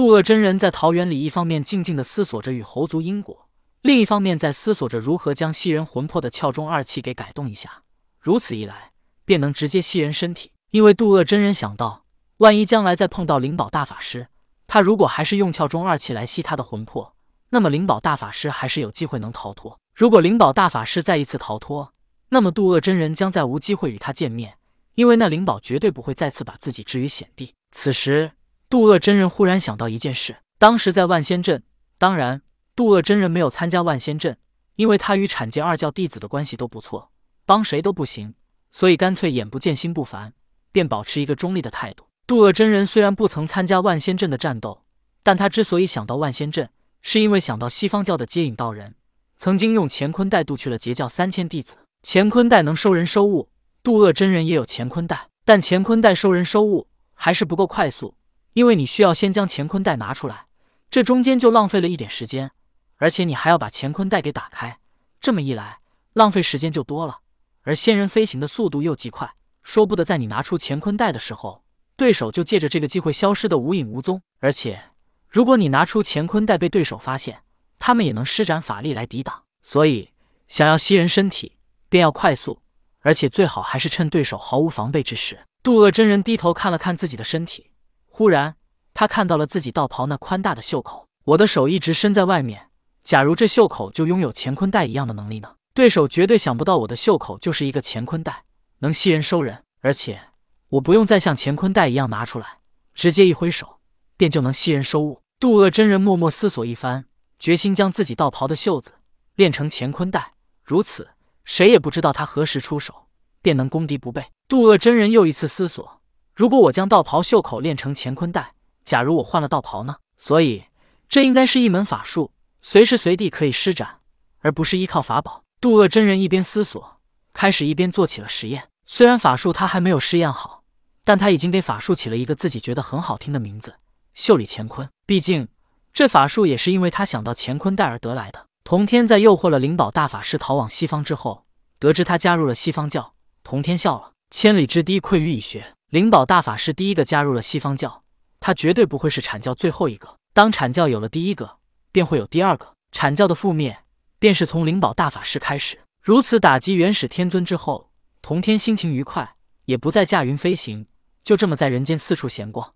杜鄂真人在桃园里，一方面静静地思索着与猴族因果，另一方面在思索着如何将吸人魂魄的窍中二气给改动一下。如此一来，便能直接吸人身体。因为杜鄂真人想到，万一将来再碰到灵宝大法师，他如果还是用窍中二气来吸他的魂魄，那么灵宝大法师还是有机会能逃脱。如果灵宝大法师再一次逃脱，那么杜鄂真人将再无机会与他见面，因为那灵宝绝对不会再次把自己置于险地。此时，杜鄂真人忽然想到一件事：当时在万仙镇，当然，杜鄂真人没有参加万仙镇，因为他与产界二教弟子的关系都不错，帮谁都不行，所以干脆眼不见心不烦，便保持一个中立的态度。杜鄂真人虽然不曾参加万仙镇的战斗，但他之所以想到万仙镇，是因为想到西方教的接引道人曾经用乾坤带渡去了截教三千弟子。乾坤带能收人收物，杜鄂真人也有乾坤带，但乾坤带收人收物还是不够快速，因为你需要先将乾坤袋拿出来，这中间就浪费了一点时间，而且你还要把乾坤袋给打开，这么一来，浪费时间就多了。而仙人飞行的速度又极快，说不得在你拿出乾坤袋的时候，对手就借着这个机会消失的无影无踪。而且，如果你拿出乾坤袋被对手发现，他们也能施展法力来抵挡。所以，想要吸人身体。便要快速，而且最好还是趁对手毫无防备之时。杜鄂真人低头看了看自己的身体，忽然他看到了自己道袍那宽大的袖口。我的手一直伸在外面，假如这袖口就拥有乾坤袋一样的能力呢？对手绝对想不到我的袖口就是一个乾坤袋，能吸人收人，而且我不用再像乾坤袋一样拿出来，直接一挥手便就能吸人收物。杜鄂真人默默思索一番，决心将自己道袍的袖子练成乾坤袋，如此。谁也不知道他何时出手，便能攻敌不备。杜鄂真人又一次思索：如果我将道袍袖口练成乾坤袋，假如我换了道袍呢？所以这应该是一门法术，随时随地可以施展，而不是依靠法宝。渡厄真人一边思索，开始一边做起了实验。虽然法术他还没有试验好，但他已经给法术起了一个自己觉得很好听的名字——袖里乾坤。毕竟这法术也是因为他想到乾坤袋而得来的。童天在诱惑了灵宝大法师逃往西方之后，得知他加入了西方教，童天笑了。千里之堤，溃于蚁穴。灵宝大法师第一个加入了西方教，他绝对不会是阐教最后一个。当阐教有了第一个，便会有第二个。阐教的覆灭，便是从灵宝大法师开始。如此打击元始天尊之后，童天心情愉快，也不再驾云飞行，就这么在人间四处闲逛。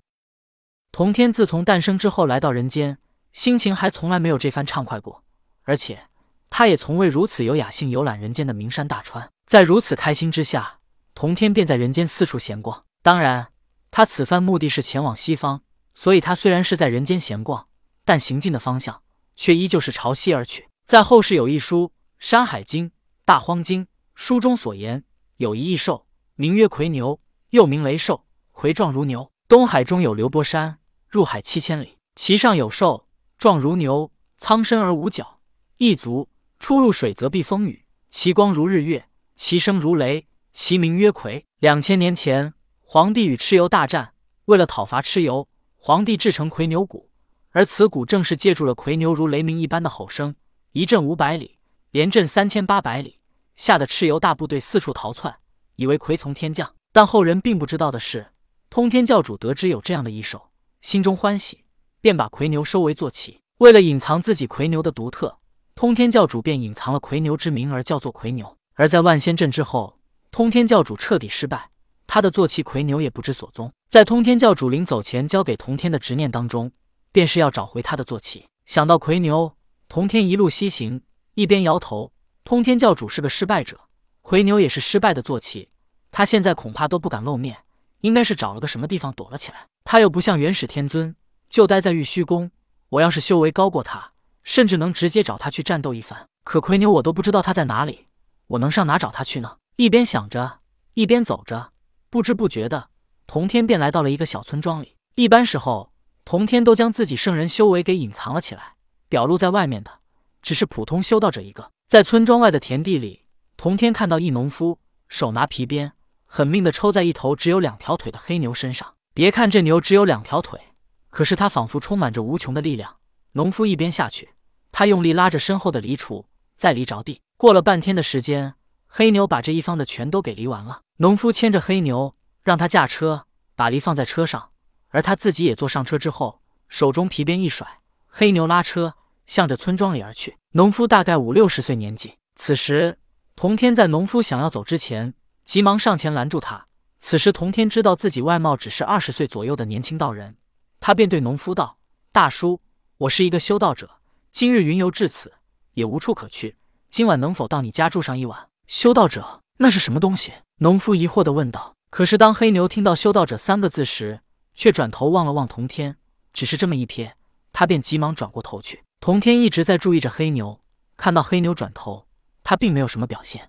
童天自从诞生之后来到人间，心情还从来没有这番畅快过。而且，他也从未如此有雅兴游览人间的名山大川。在如此开心之下，童天便在人间四处闲逛。当然，他此番目的是前往西方，所以他虽然是在人间闲逛，但行进的方向却依旧是朝西而去。在后世有一书《山海经·大荒经》，书中所言，有一异兽，名曰夔牛，又名雷兽，夔状如牛。东海中有流波山，入海七千里，其上有兽，状如牛，苍身而无角。一足出入水则避风雨，其光如日月，其声如雷，其名曰夔。两千年前，皇帝与蚩尤大战，为了讨伐蚩尤，皇帝制成夔牛鼓，而此鼓正是借助了夔牛如雷鸣一般的吼声，一震五百里，连震三千八百里，吓得蚩尤大部队四处逃窜，以为夔从天降。但后人并不知道的是，通天教主得知有这样的异兽，心中欢喜，便把夔牛收为坐骑。为了隐藏自己夔牛的独特。通天教主便隐藏了夔牛之名，而叫做夔牛。而在万仙阵之后，通天教主彻底失败，他的坐骑夔牛也不知所踪。在通天教主临走前交给童天的执念当中，便是要找回他的坐骑。想到夔牛，童天一路西行，一边摇头。通天教主是个失败者，夔牛也是失败的坐骑，他现在恐怕都不敢露面，应该是找了个什么地方躲了起来。他又不像元始天尊，就待在玉虚宫。我要是修为高过他。甚至能直接找他去战斗一番，可夔牛我都不知道他在哪里，我能上哪找他去呢？一边想着，一边走着，不知不觉的，童天便来到了一个小村庄里。一般时候，童天都将自己圣人修为给隐藏了起来，表露在外面的只是普通修道者一个。在村庄外的田地里，童天看到一农夫手拿皮鞭，狠命的抽在一头只有两条腿的黑牛身上。别看这牛只有两条腿，可是它仿佛充满着无穷的力量。农夫一边下去。他用力拉着身后的犁锄，再犁着地。过了半天的时间，黑牛把这一方的全都给犁完了。农夫牵着黑牛，让他驾车，把犁放在车上，而他自己也坐上车之后，手中皮鞭一甩，黑牛拉车向着村庄里而去。农夫大概五六十岁年纪。此时，童天在农夫想要走之前，急忙上前拦住他。此时，童天知道自己外貌只是二十岁左右的年轻道人，他便对农夫道：“大叔，我是一个修道者，今日云游至此，也无处可去，今晚能否到你家住上一晚？”修道者，那是什么东西？农夫疑惑地问道。可是，当黑牛听到“修道者”三个字时，却转头望了望童天，只是这么一瞥，他便急忙转过头去。童天一直在注意着黑牛，看到黑牛转头，他并没有什么表现。